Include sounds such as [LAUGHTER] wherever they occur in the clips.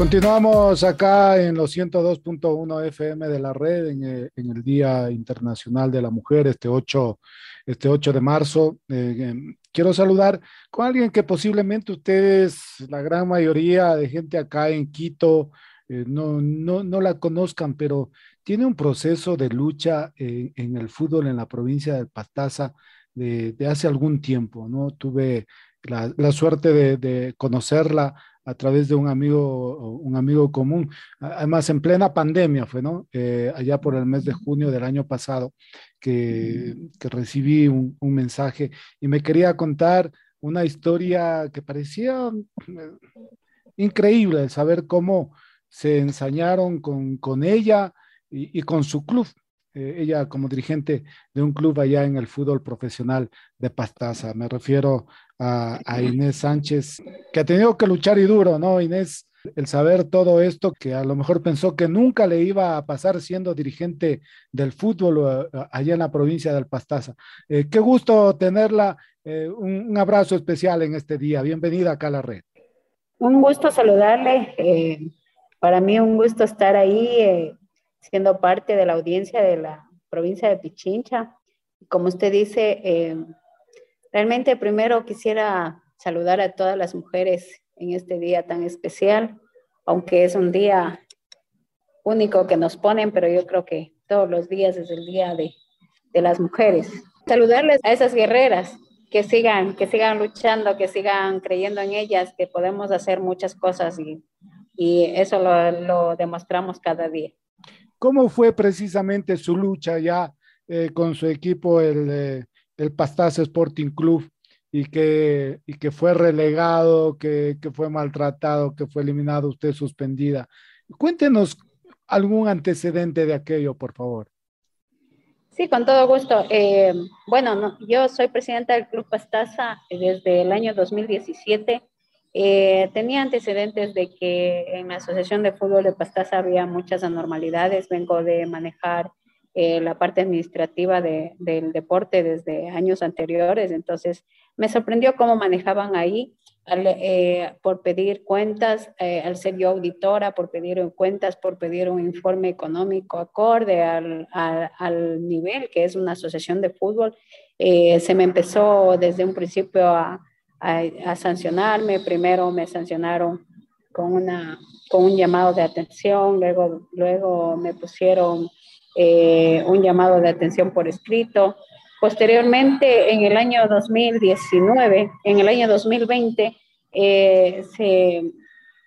Continuamos acá en los 102.1 FM de la red eh, en, el Día Internacional de la Mujer, este 8, este 8 de marzo. Eh, em, quiero saludar con alguien que posiblemente ustedes, la gran mayoría de gente acá en Quito, eh, no, no, no, la conozcan, pero tiene un proceso de lucha en el fútbol en la provincia del Pastaza de, hace algún tiempo, ¿no? Tuve la, suerte de conocerla a través de un amigo, un amigo común. Además, en plena pandemia fue, ¿no? Eh, allá por el mes de junio del año pasado, que, que recibí un, un, mensaje y me quería contar una historia que parecía eh, increíble, saber cómo se ensañaron con, con ella y, y, con su club. Eh, ella como dirigente de un club allá en el fútbol profesional de Pastaza. Me refiero a, Inés Sánchez, que ha tenido que luchar y duro, ¿no, Inés? El saber todo esto, que a lo mejor pensó que nunca le iba a pasar siendo dirigente del fútbol eh, allá en la provincia del Pastaza. Eh, qué gusto tenerla. Eh, un, abrazo especial en este día. Bienvenida acá a la red. Un gusto saludarle. para mí un gusto estar ahí siendo parte de la audiencia de la provincia de Pichincha. Como usted dice, Realmente primero quisiera saludar a todas las mujeres en este día tan especial, aunque es un día único que nos ponen, pero yo creo que todos los días es el día de, de las mujeres. Saludarles a esas guerreras que sigan, que sigan luchando, que sigan creyendo en ellas, que podemos hacer muchas cosas y, y eso lo, lo, demostramos cada día. ¿Cómo fue precisamente su lucha ya eh, con su equipo, el, eh, el Pastaza Sporting Club y que, y que fue relegado, que, que, fue maltratado, que fue eliminado, usted suspendida. Cuéntenos algún antecedente de aquello, por favor. Sí, con todo gusto. Eh, bueno, yo soy presidenta del Club Pastaza desde el año 2017. Eh, tenía antecedentes de que en la Asociación de Fútbol de Pastaza había muchas anormalidades. Vengo de manejar eh, la parte administrativa de, del deporte desde años anteriores, entonces me sorprendió cómo manejaban ahí eh, por pedir cuentas, eh, al ser yo auditora, por pedir cuentas, por pedir un informe económico acorde al, al, al nivel que es una asociación de fútbol. se me empezó desde un principio a, a, a sancionarme, primero me sancionaron con, una, con un llamado de atención, luego, luego me pusieron eh, un llamado de atención por escrito. Posteriormente, en el año 2019, en el año 2020, eh, se,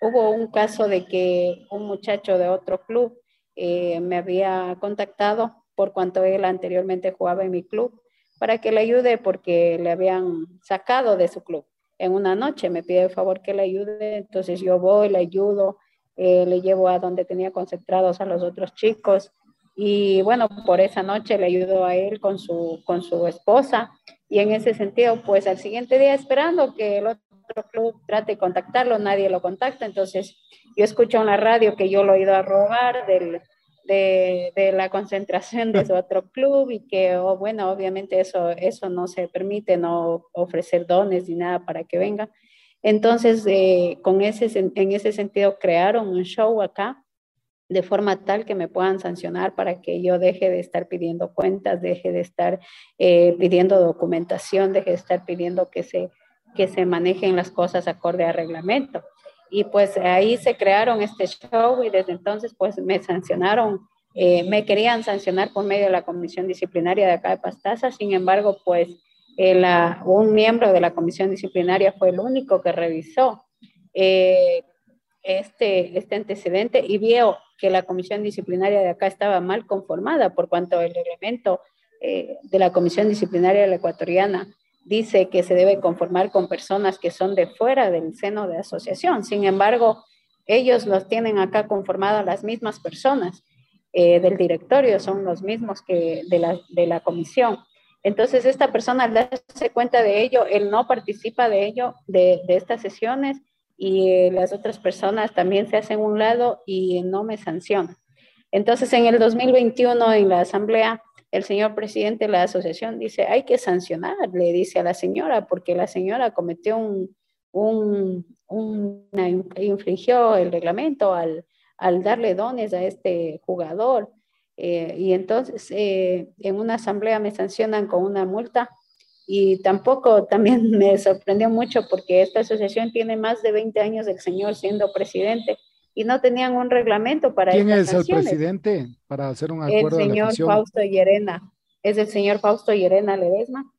hubo un caso de que un muchacho de otro club eh, me había contactado por cuanto él anteriormente jugaba en mi club para que le ayude porque le habían sacado de su club. En una noche me pide el favor que le ayude, entonces yo voy, le ayudo, le llevo a donde tenía concentrados a los otros chicos, y bueno, por esa noche le ayudó a él con su, con su esposa y en ese sentido, pues al siguiente día esperando que el otro club trate de contactarlo, nadie lo contacta, entonces yo escucho en la radio que yo lo he ido a robar del, de, la concentración de su otro club y que, oh, bueno, obviamente eso, eso no se permite, no ofrecer dones ni nada para que venga. Entonces, eh, con ese, en ese sentido, crearon un show acá de forma tal que me puedan sancionar para que yo deje de estar pidiendo cuentas, deje de estar eh, pidiendo documentación, deje de estar pidiendo que se, que se manejen las cosas acorde a reglamento. Y pues ahí se crearon este show y desde entonces pues me sancionaron, eh, me querían sancionar por medio de la comisión disciplinaria de acá de Pastaza, sin embargo pues un miembro de la comisión disciplinaria fue el único que revisó eh, este, este antecedente y vio que la comisión disciplinaria de acá estaba mal conformada por cuanto el reglamento eh, de la comisión disciplinaria de la ecuatoriana dice que se debe conformar con personas que son de fuera del seno de asociación. Sin embargo, ellos los tienen acá conformadas las mismas personas eh, del directorio, son los mismos que de la, de la comisión. Entonces, esta persona al darse cuenta de ello, él no participa de ello, de, de estas sesiones, y eh, las otras personas también se hacen un lado y no me sancionan. Entonces, en el 2021, en la asamblea, el señor presidente de la asociación dice, hay que sancionar, le dice a la señora, porque la señora cometió un, un, infringió el reglamento al, al, darle dones a este jugador. Eh, y entonces eh, en una asamblea me sancionan con una multa y tampoco [LAUGHS] también me sorprendió mucho porque esta asociación tiene más de 20 años del señor siendo presidente y no tenían un reglamento para ¿Quién es el presidente para hacer un acuerdo? El señor Fausto Llerena, es el señor Fausto Llerena Ledesma,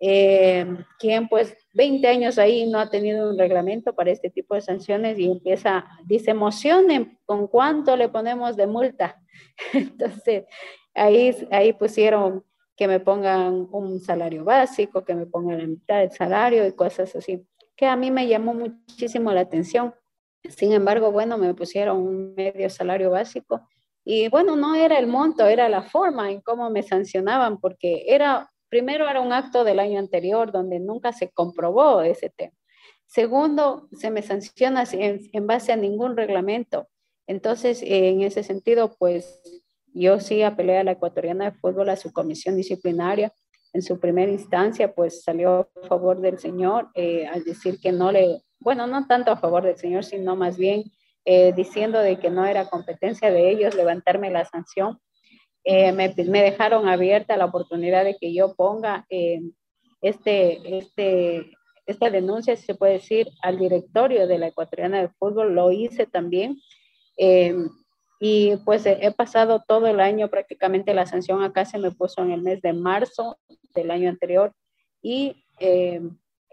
eh, quien pues 20 años ahí no ha tenido un reglamento para este tipo de sanciones y empieza, dice, emocionen con cuánto le ponemos de multa. [LAUGHS] Entonces, ahí, ahí pusieron que me pongan un salario básico, que me pongan la mitad del salario y cosas así, que a mí me llamó muchísimo la atención sin embargo, bueno, me pusieron un medio salario básico y bueno, no era el monto, era la forma en cómo me sancionaban, porque era, primero era un acto del año anterior donde nunca se comprobó ese tema. Segundo, se me sanciona en, base a ningún reglamento. Entonces, en ese sentido, pues yo sí apelé a la ecuatoriana de fútbol, a su comisión disciplinaria. En su primera instancia, pues salió a favor del señor eh, al decir que no le bueno, no tanto a favor del Señor, sino más bien eh, diciendo de que no era competencia de ellos levantarme la sanción. Eh, me, dejaron abierta la oportunidad de que yo ponga eh, este, este, esta denuncia, si se puede decir, al directorio de la Ecuatoriana de Fútbol. Lo hice también. y pues he pasado todo el año, prácticamente la sanción acá se me puso en el mes de marzo del año anterior. Y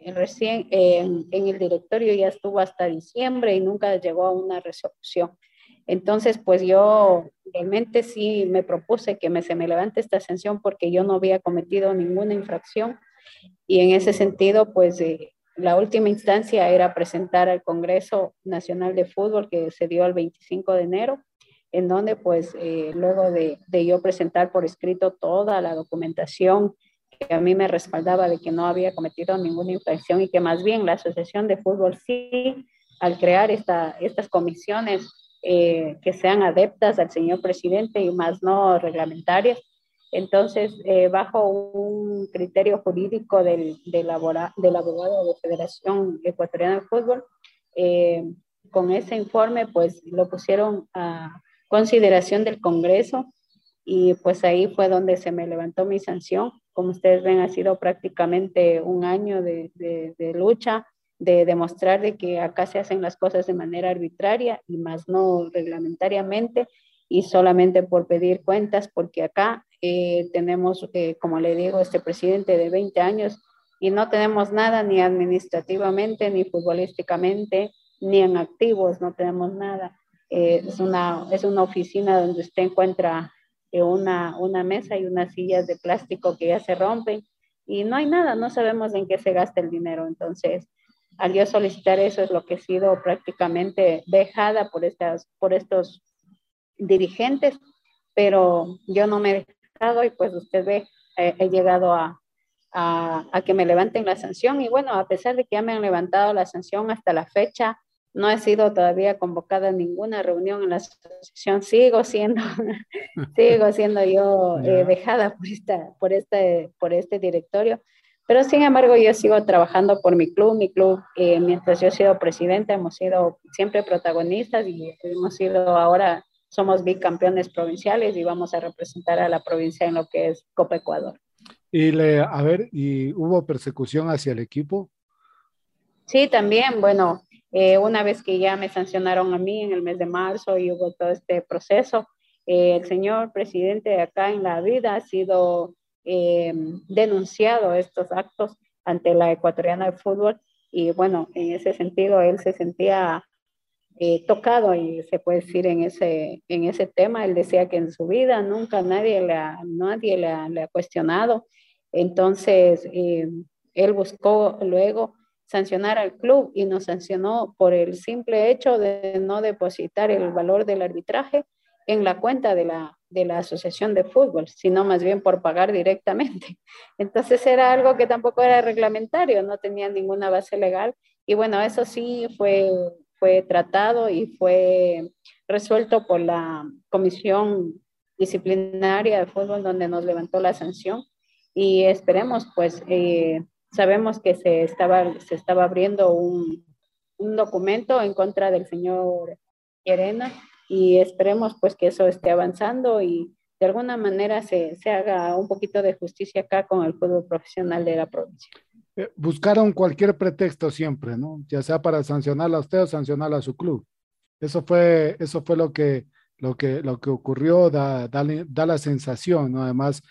recién en, el directorio ya estuvo hasta diciembre y nunca llegó a una resolución. Entonces, pues yo realmente sí me propuse que me, se me levante esta sanción porque yo no había cometido ninguna infracción y en ese sentido, pues eh, la última instancia era presentar al Congreso Nacional de Fútbol que se dio el 25 de enero, en donde pues eh, luego de, de yo presentar por escrito toda la documentación, que a mí me respaldaba de que no había cometido ninguna infracción y que más bien la Asociación de Fútbol sí, al crear esta, estas comisiones eh, que sean adeptas al señor presidente y más no reglamentarias, entonces, eh, bajo un criterio jurídico del, del, abogado de Federación Ecuatoriana de Fútbol, eh, con ese informe, pues lo pusieron a consideración del Congreso y pues ahí fue donde se me levantó mi sanción como ustedes ven, ha sido prácticamente un año de, de, lucha, de demostrar de que acá se hacen las cosas de manera arbitraria y más no reglamentariamente y solamente por pedir cuentas, porque acá eh, tenemos, eh, como le digo, este presidente de 20 años y no tenemos nada ni administrativamente, ni futbolísticamente, ni en activos, no tenemos nada. Eh, es, una, es una oficina donde usted encuentra una, una mesa y unas sillas de plástico que ya se rompen. Y no hay nada, no sabemos en qué se gasta el dinero. Entonces, al yo solicitar eso es lo que he sido prácticamente dejada por, estas, por estos dirigentes, pero yo no me he dejado y pues usted ve, he llegado a, a, a, que me levanten la sanción. Y bueno, a pesar de que ya me han levantado la sanción hasta la fecha, no he sido todavía convocada a ninguna reunión en la asociación, sigo siendo, [LAUGHS] sigo siendo yo eh, dejada por, esta, por, este, por este directorio, pero sin embargo yo sigo trabajando por mi club, mi club, eh, mientras yo he sido presidenta, hemos sido siempre protagonistas y hemos sido ahora, somos bicampeones provinciales y vamos a representar a la provincia en lo que es Copa Ecuador. Y le, a ver, ¿y hubo persecución hacia el equipo? Sí, también, bueno, eh, una vez que ya me sancionaron a mí en el mes de marzo y hubo todo este proceso, eh, el señor presidente acá en la vida ha sido eh, denunciado estos actos ante la ecuatoriana de fútbol y bueno, en ese sentido él se sentía eh, tocado y se puede decir en ese, en ese tema. Él decía que en su vida nunca nadie le ha, nadie le ha, cuestionado. Entonces, él buscó luego sancionar al club y nos sancionó por el simple hecho de no depositar el valor del arbitraje en la cuenta de la, de la asociación de fútbol, sino más bien por pagar directamente. [LAUGHS] Entonces era algo que tampoco era reglamentario, no tenía ninguna base legal. Y bueno, eso sí fue fue tratado y fue resuelto por la comisión disciplinaria de fútbol donde nos levantó la sanción y esperemos pues eh, sabemos que se estaba se estaba abriendo un, un, documento en contra del señor Llerena y esperemos pues que eso esté avanzando y de alguna manera se, se haga un poquito de justicia acá con el fútbol profesional de la provincia. Eh, buscaron cualquier pretexto siempre, ¿no? Ya sea para sancionarla a usted o sancionarla a su club. Eso fue, eso fue lo que, lo que, lo que ocurrió, da, da, la sensación, ¿no? Además.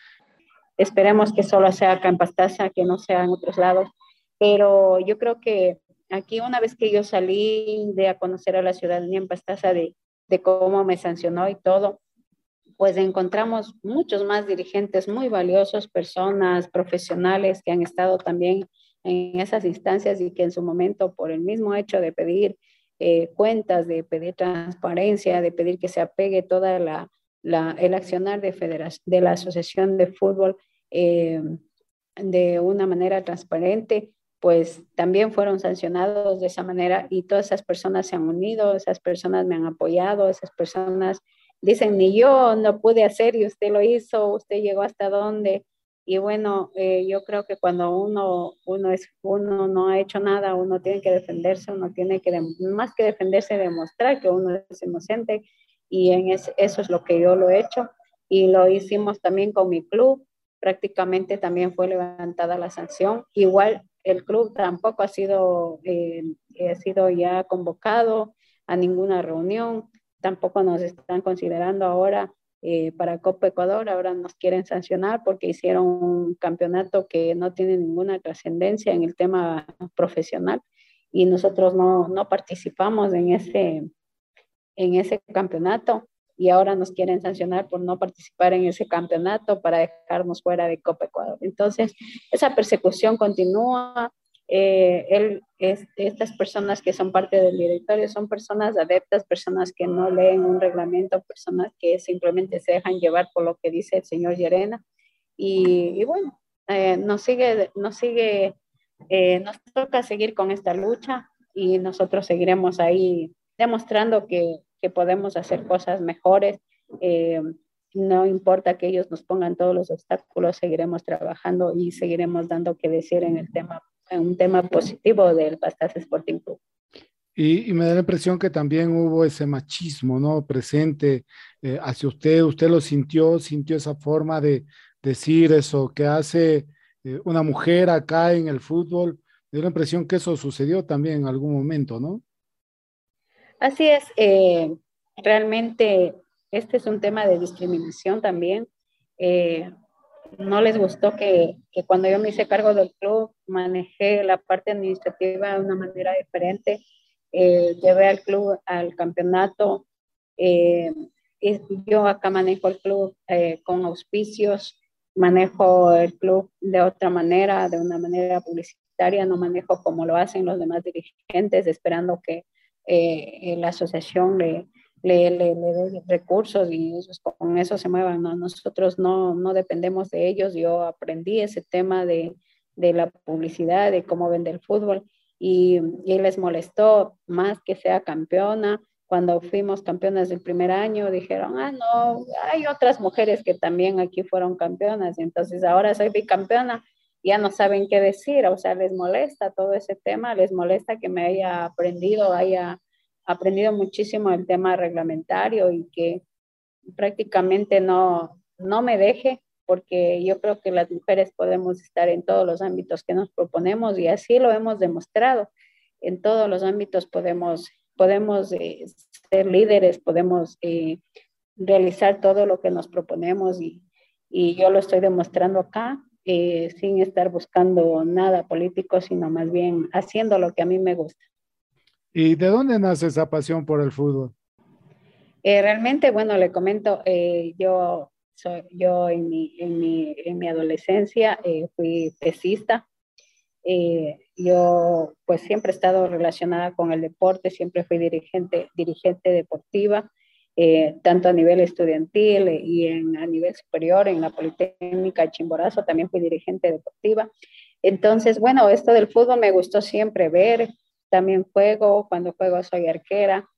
Esperemos que solo sea acá en Pastaza, que no sea en otros lados, pero yo creo que aquí una vez que yo salí de a conocer a la ciudadanía en Pastaza de, de cómo me sancionó y todo, pues encontramos muchos más dirigentes muy valiosos, personas profesionales que han estado también en esas instancias y que en su momento, por el mismo hecho de pedir eh, cuentas, de pedir transparencia, de pedir que se apegue toda la, el accionar de, de la Asociación de Fútbol eh, de una manera transparente, pues también fueron sancionados de esa manera y todas esas personas se han unido, esas personas me han apoyado, esas personas dicen, ni yo no pude hacer y usted lo hizo, usted llegó hasta dónde. Y bueno, eh, yo creo que cuando uno, uno, es, uno no ha hecho nada, uno tiene que defenderse, uno tiene que, más que defenderse, demostrar que uno es inocente. Y en eso es lo que yo lo he hecho. Y lo hicimos también con mi club. Prácticamente también fue levantada la sanción. Igual el club tampoco ha sido, eh, ha sido ya convocado a ninguna reunión tampoco nos están considerando ahora eh, para Copa Ecuador, ahora nos quieren sancionar porque hicieron un campeonato que no tiene ninguna trascendencia en el tema profesional y nosotros no, no participamos en ese, en ese campeonato y ahora nos quieren sancionar por no participar en ese campeonato para dejarnos fuera de Copa Ecuador. Entonces, esa persecución continúa, eh, él, es, estas personas que son parte del directorio son personas adeptas, personas que no leen un reglamento, personas que simplemente se dejan llevar por lo que dice el señor Llerena. Y, bueno, eh, nos sigue, nos sigue, eh, nos toca seguir con esta lucha y nosotros seguiremos ahí demostrando que, que podemos hacer cosas mejores. no importa que ellos nos pongan todos los obstáculos, seguiremos trabajando y seguiremos dando que decir en el tema un tema positivo del Pastas Sporting Club. Y, me da la impresión que también hubo ese machismo, ¿no? Presente eh, hacia usted, usted lo sintió, sintió esa forma de decir eso que hace eh, una mujer acá en el fútbol. Me da la impresión que eso sucedió también en algún momento, ¿no? Así es, eh, realmente este es un tema de discriminación también no les gustó que, cuando yo me hice cargo del club manejé la parte administrativa de una manera diferente. Eh, llevé al club al campeonato. Eh, yo acá manejo el club eh, con auspicios, manejo el club de otra manera, de una manera publicitaria, no manejo como lo hacen los demás dirigentes, esperando que la asociación le, le, le, le recursos y con eso se muevan. ¿no? Nosotros no, no dependemos de ellos. Yo aprendí ese tema de, de la publicidad, de cómo vender el fútbol y, y, les molestó más que sea campeona. Cuando fuimos campeonas del primer año, dijeron, ah, no, hay otras mujeres que también aquí fueron campeonas, entonces ahora soy bicampeona, ya no saben qué decir, o sea, les molesta todo ese tema, les molesta que me haya aprendido, haya aprendido muchísimo el tema reglamentario y que prácticamente no, no me deje, porque yo creo que las mujeres podemos estar en todos los ámbitos que nos proponemos y así lo hemos demostrado. En todos los ámbitos podemos, podemos eh, ser líderes, podemos eh, realizar todo lo que nos proponemos y, y yo lo estoy demostrando acá eh, sin estar buscando nada político, sino más bien haciendo lo que a mí me gusta. ¿Y de dónde nace esa pasión por el fútbol? Eh, realmente, bueno, le comento, eh, yo, soy, yo en mi, en mi, en mi adolescencia fui pesista. yo pues siempre he estado relacionada con el deporte, siempre fui dirigente, dirigente deportiva. Eh, tanto a nivel estudiantil y en, a nivel superior en la Politécnica Chimborazo, también fui dirigente deportiva. Entonces, bueno, esto del fútbol me gustó siempre ver, también juego, cuando juego soy arquera,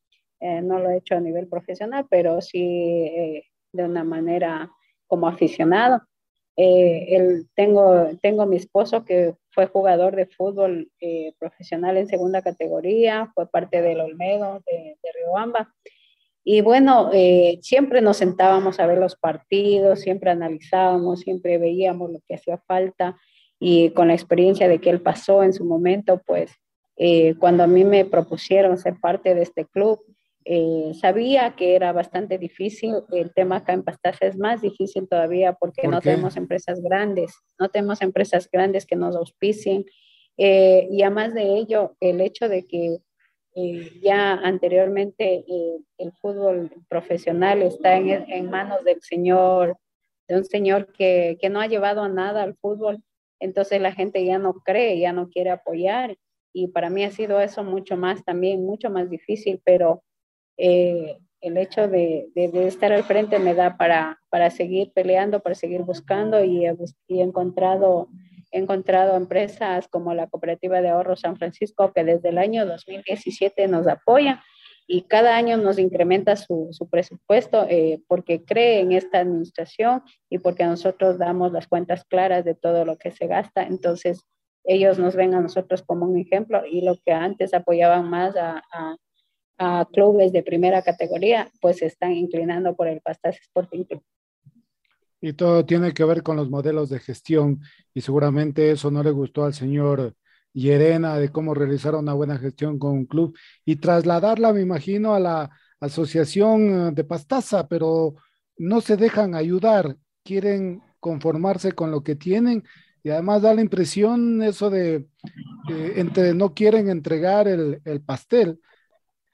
eh, no lo he hecho a nivel profesional, pero sí eh, de una manera como aficionado. El, tengo, tengo mi esposo que fue jugador de fútbol profesional en segunda categoría, fue parte del Olmedo de, de Riobamba. Y bueno, eh, siempre nos sentábamos a ver los partidos, siempre analizábamos, siempre veíamos lo que hacía falta y con la experiencia de que él pasó en su momento, pues eh, cuando a mí me propusieron ser parte de este club, eh, sabía que era bastante difícil. El tema acá en Pastaza es más difícil todavía porque no tenemos empresas grandes, no tenemos empresas grandes que nos auspicien. y además de ello, el hecho de que eh, ya anteriormente eh, el fútbol profesional está en, manos del señor, de un señor que, que, no ha llevado a nada al fútbol, entonces la gente ya no cree, ya no quiere apoyar. Y para mí ha sido eso mucho más también, mucho más difícil, pero eh, el hecho de, de, estar al frente me da para, para seguir peleando, para seguir buscando y he, he encontrado He encontrado empresas como la Cooperativa de Ahorro San Francisco que desde el año 2017 nos apoya y cada año nos incrementa su, su presupuesto eh, porque cree en esta administración y porque nosotros damos las cuentas claras de todo lo que se gasta. Entonces, ellos nos ven a nosotros como un ejemplo y lo que antes apoyaban más a, a, a clubes de primera categoría, pues se están inclinando por el Pastas Sporting Club y todo tiene que ver con los modelos de gestión y seguramente eso no le gustó al señor Llerena de cómo realizar una buena gestión con un club y trasladarla, me imagino, a la asociación de Pastaza, pero no se dejan ayudar, quieren conformarse con lo que tienen y además da la impresión eso de entre no quieren entregar el, el pastel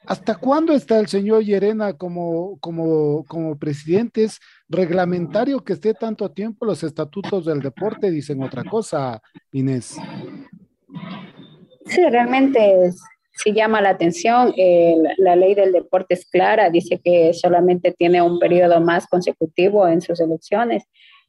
¿Hasta cuándo está el señor Llerena como, como, como presidente? ¿Es reglamentario que esté tanto tiempo? Los estatutos del deporte dicen otra cosa, Inés. Sí, realmente sí llama la atención. la ley del deporte es clara, dice que solamente tiene un periodo más consecutivo en sus elecciones.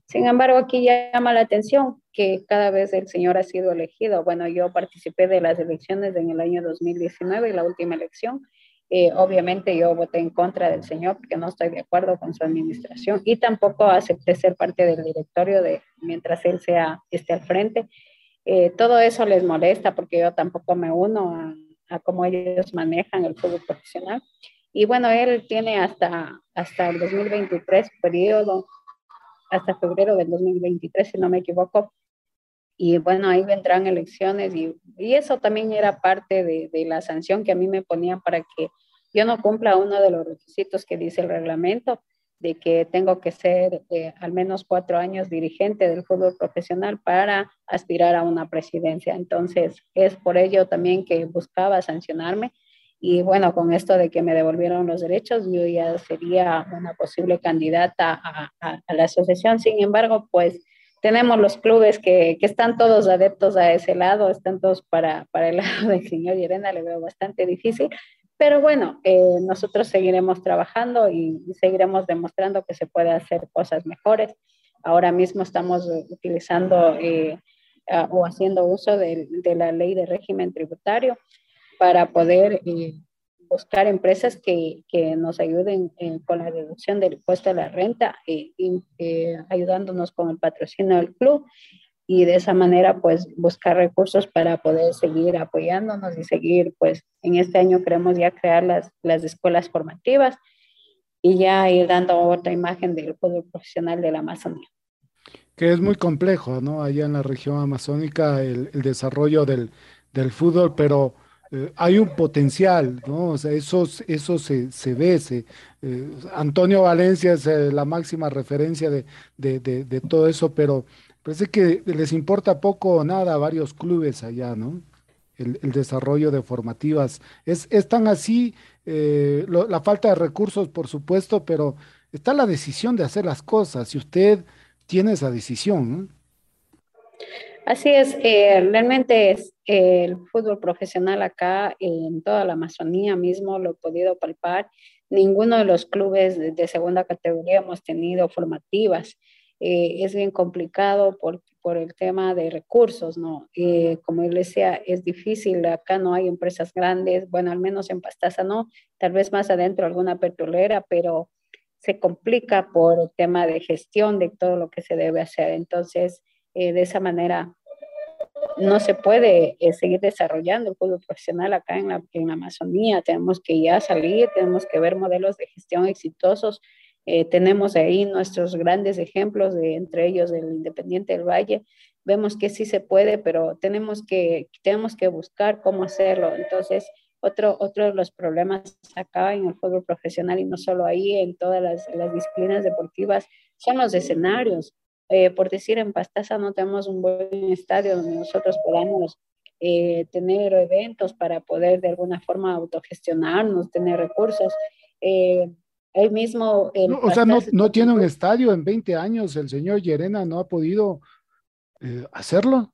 Sin embargo, aquí llama la atención que cada vez el señor ha sido elegido. Bueno, yo participé de las elecciones en el año 2019 y la última elección eh, obviamente yo voté en contra del señor porque no estoy de acuerdo con su administración y tampoco acepté ser parte del directorio de mientras él sea esté al frente. Eh, todo eso les molesta porque yo tampoco me uno a, cómo ellos manejan el fútbol profesional. Y bueno, él tiene hasta, hasta el 2023 periodo, hasta febrero del 2023, si no me equivoco, y bueno, ahí vendrán elecciones y, y eso también era parte de, de, la sanción que a mí me ponían para que yo no cumpla uno de los requisitos que dice el reglamento de que tengo que ser eh, al menos cuatro años dirigente del fútbol profesional para aspirar a una presidencia. Entonces, es por ello también que buscaba sancionarme. Y bueno, con esto de que me devolvieron los derechos, yo ya sería una posible candidata a, a, a la asociación. Sin embargo, pues tenemos los clubes que, que, están todos adeptos a ese lado, están todos para, para el [LAUGHS] lado del señor Llerena, le veo bastante difícil, pero bueno, eh, nosotros seguiremos trabajando y, seguiremos demostrando que se puede hacer cosas mejores. Ahora mismo estamos utilizando eh, uh, o haciendo uso de, de, la ley de régimen tributario para poder eh, buscar empresas que, que nos ayuden eh, con la reducción del impuesto a la renta eh, eh, ayudándonos con el patrocinio del club y de esa manera pues buscar recursos para poder seguir apoyándonos y seguir pues en este año queremos ya crear las, las escuelas formativas y ya ir dando otra imagen del fútbol profesional de la Amazonía. Que es muy complejo, ¿no? Allá en la región amazónica el, el desarrollo del, del fútbol, pero eh, hay un potencial, ¿no? O sea, eso, eso se, se ve. Se, eh, Antonio Valencia es eh, la máxima referencia de, de, de, de, todo eso, pero, parece que les importa poco o nada a varios clubes allá, ¿no? El, desarrollo de formativas. Es, es tan así, la falta de recursos, por supuesto, pero está la decisión de hacer las cosas y usted tiene esa decisión, ¿no? Así es, realmente es el fútbol profesional acá en toda la Amazonía mismo lo he podido palpar. Ninguno de los clubes de, segunda categoría hemos tenido formativas. Eh, es bien complicado por, por, el tema de recursos, ¿no? Eh, como él decía, es difícil, acá no hay empresas grandes, bueno, al menos en Pastaza no, tal vez más adentro alguna petrolera, pero se complica por el tema de gestión de todo lo que se debe hacer. Entonces, de esa manera no se puede eh, seguir desarrollando el fútbol profesional acá en la, en Amazonía. Tenemos que ya salir, tenemos que ver modelos de gestión exitosos. Eh, tenemos ahí nuestros grandes ejemplos, de, entre ellos el Independiente del Valle. Vemos que sí se puede, pero tenemos que, tenemos que buscar cómo hacerlo. Entonces, otro, otro de los problemas acá en el fútbol profesional y no solo ahí, en todas las disciplinas deportivas, son los escenarios. Eh, por decir, en Pastaza no tenemos un buen estadio donde nosotros podamos eh, tener eventos para poder de alguna forma autogestionarnos, tener recursos. Eh, mismo... o sea, no, no, tiene un estadio en 20 años, el señor Llerena no ha podido eh, hacerlo.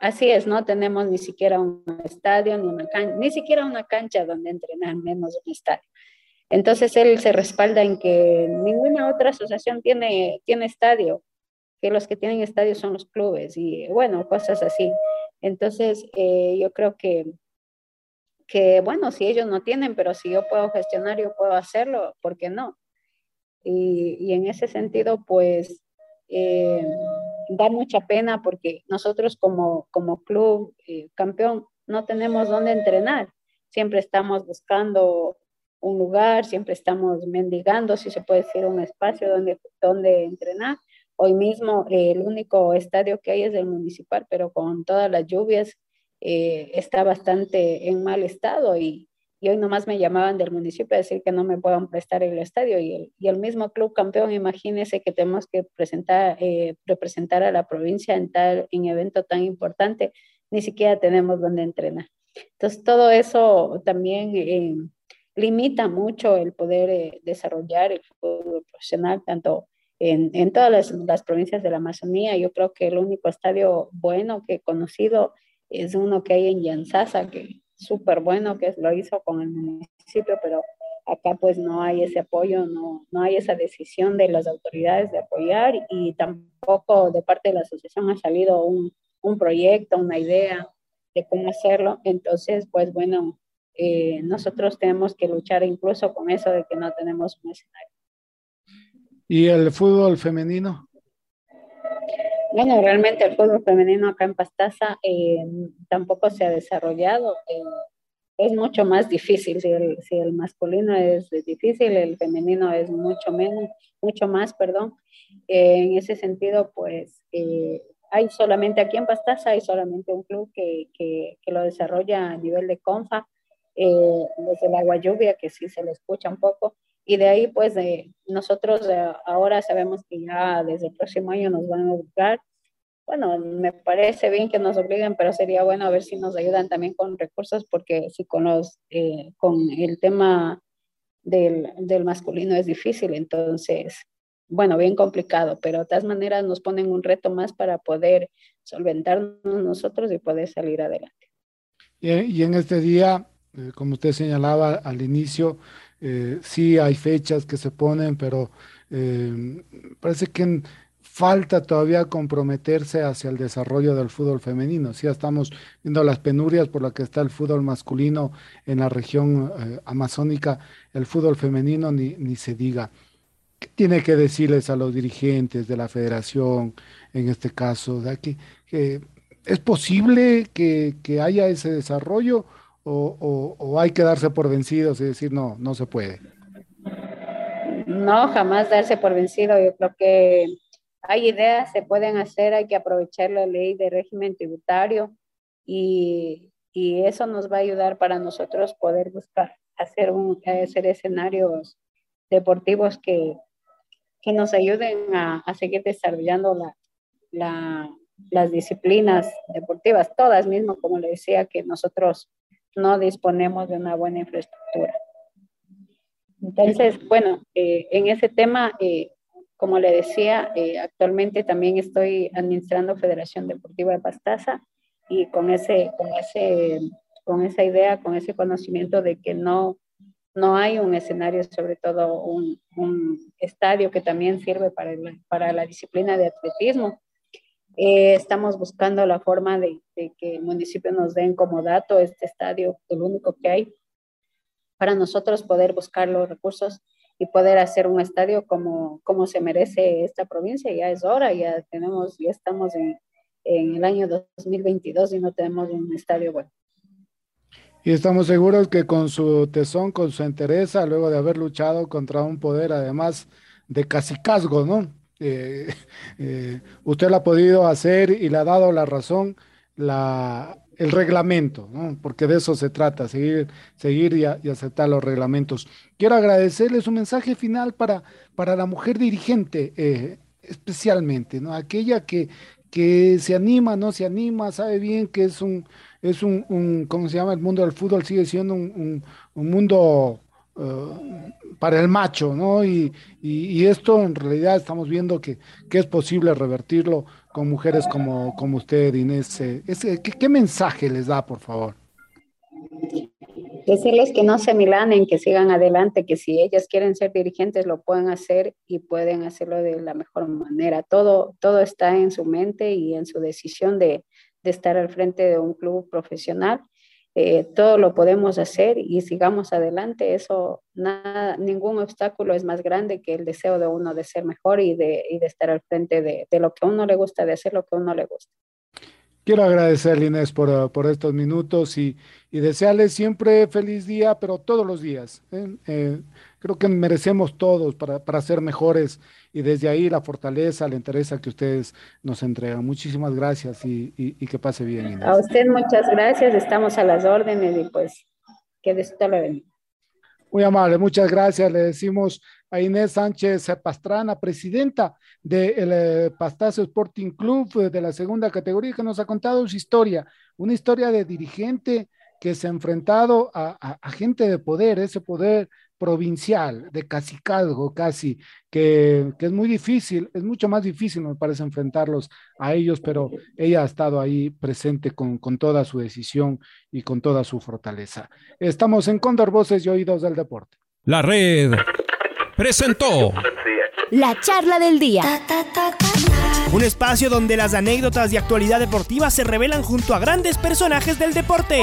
Así es, no tenemos ni siquiera un estadio, ni, una ni siquiera una cancha donde entrenar, menos un estadio. Entonces él se respalda en que ninguna otra asociación tiene, tiene estadio, que los que tienen estadio son los clubes y bueno, cosas así. Entonces eh, yo creo que, que, bueno, si ellos no tienen, pero si yo puedo gestionar, yo puedo hacerlo, ¿por qué no? Y, en ese sentido, pues, eh, da mucha pena porque nosotros como, como club eh, campeón no tenemos dónde entrenar. Siempre estamos buscando un lugar, siempre estamos mendigando, si se puede decir, un espacio donde, donde entrenar. Hoy mismo eh, el único estadio que hay es el municipal, pero con todas las lluvias eh, está bastante en mal estado y, y, hoy nomás me llamaban del municipio a decir que no me puedan prestar el estadio y el, y el mismo club campeón, imagínese que tenemos que presentar, eh, representar a la provincia en tal en evento tan importante, ni siquiera tenemos donde entrenar. Entonces todo eso también limita mucho el poder eh, desarrollar el fútbol profesional, tanto en, en todas las, provincias de la Amazonía. Yo creo que el único estadio bueno que he conocido es uno que hay en Yanzasa, que es súper bueno, que lo hizo con el municipio, pero acá pues no hay ese apoyo, no, no hay esa decisión de las autoridades de apoyar y tampoco de parte de la asociación ha salido un, un proyecto, una idea de cómo hacerlo. Entonces, pues bueno, eh, nosotros tenemos que luchar incluso con eso de que no tenemos un escenario. ¿Y el fútbol femenino? Bueno, realmente el fútbol femenino acá en Pastaza eh, tampoco se ha desarrollado. Eh, es mucho más difícil. Si el, si el, masculino es difícil, el femenino es mucho menos, mucho más, perdón. en ese sentido, pues hay solamente aquí en Pastaza, hay solamente un club que, que, que lo desarrolla a nivel de CONFA eh, desde el agua lluvia, que sí se le escucha un poco. Y de ahí, pues, nosotros ahora sabemos que ya desde el próximo año nos van a obligar. Bueno, me parece bien que nos obliguen, pero sería bueno a ver si nos ayudan también con recursos, porque si con, los, eh, con el tema del, del masculino es difícil, entonces, bueno, bien complicado, pero de todas maneras nos ponen un reto más para poder solventarnos nosotros y poder salir adelante. Y en este día eh, como usted señalaba al inicio, eh, sí hay fechas que se ponen, pero eh, parece que falta todavía comprometerse hacia el desarrollo del fútbol femenino. Sí, estamos viendo las penurias por las que está el fútbol masculino en la región amazónica, el fútbol femenino ni, ni se diga. ¿Qué tiene que decirles a los dirigentes de la federación, en este caso, de aquí, es posible que, que haya ese desarrollo? O, hay que darse por vencidos y decir, no, no se puede? No, jamás darse por vencido. Yo creo que hay ideas, se pueden hacer, hay que aprovechar la ley de régimen tributario y, y eso nos va a ayudar para nosotros poder buscar hacer, un, hacer escenarios deportivos que, que nos ayuden a, a seguir desarrollando la, las disciplinas deportivas, todas mismo, como le decía, que nosotros no disponemos de una buena infraestructura. Entonces, bueno, eh, en ese tema, eh, como le decía, eh, actualmente también estoy administrando Federación Deportiva de Pastaza y con, ese, con, ese, con esa idea, con ese conocimiento de que no, no hay un escenario, sobre todo un, un estadio que también sirve para, para la disciplina de atletismo. Estamos buscando la forma de, de, que el municipio nos den como dato este estadio, el único que hay, para nosotros poder buscar los recursos y poder hacer un estadio como, como se merece esta provincia. Ya es hora, ya tenemos, ya estamos en, en el año 2022 y no tenemos un estadio bueno. Y estamos seguros que con su tesón, con su entereza, luego de haber luchado contra un poder, además de casicazgo, ¿no? Eh, eh, usted lo ha podido hacer y le ha dado la razón la, el reglamento, ¿no? porque de eso se trata, seguir, seguir y, aceptar los reglamentos. Quiero agradecerles un mensaje final para, para la mujer dirigente, eh, especialmente, ¿no? aquella que, que se anima, no se anima, sabe bien que es un, es un ¿cómo se llama? El mundo del fútbol sigue siendo un, un, mundo uh, para el macho, ¿no? Y, y, esto en realidad estamos viendo que, que es posible revertirlo con mujeres como, como usted, Inés. Eh, ¿qué, ¿qué, mensaje les da, por favor? Decirles que no se milanen, que sigan adelante, que si ellas quieren ser dirigentes lo pueden hacer y pueden hacerlo de la mejor manera. Todo, todo está en su mente y en su decisión de, de estar al frente de un club profesional eh, todo lo podemos hacer y sigamos adelante. Eso, nada, ningún obstáculo es más grande que el deseo de uno de ser mejor y de, y de estar al frente de, de, lo que a uno le gusta, de hacer lo que a uno le gusta. Quiero agradecerle, Inés, por, por estos minutos y, y, desearle siempre feliz día, pero todos los días. ¿eh? Eh, creo que merecemos todos para, para ser mejores y desde ahí la fortaleza, la interés que ustedes nos entregan. Muchísimas gracias y, y, que pase bien. Inés. A usted muchas gracias, estamos a las órdenes y pues que Dios te lo bendiga. Muy amable, muchas gracias. Le decimos a Inés Sánchez Pastrana, presidenta del de eh, Pastazo Sporting Club eh, de la segunda categoría, que nos ha contado su historia, una historia de dirigente que se ha enfrentado a, a, a gente de poder, ese poder provincial, de cacicazgo casi, que, que, es muy difícil, es mucho más difícil, me parece, enfrentarlos a ellos, pero ella ha estado ahí presente con, con toda su decisión y con toda su fortaleza. Estamos en Cóndor Voces y Oídos del Deporte. La red presentó la charla del día. Un espacio donde las anécdotas de actualidad deportiva se revelan junto a grandes personajes del deporte.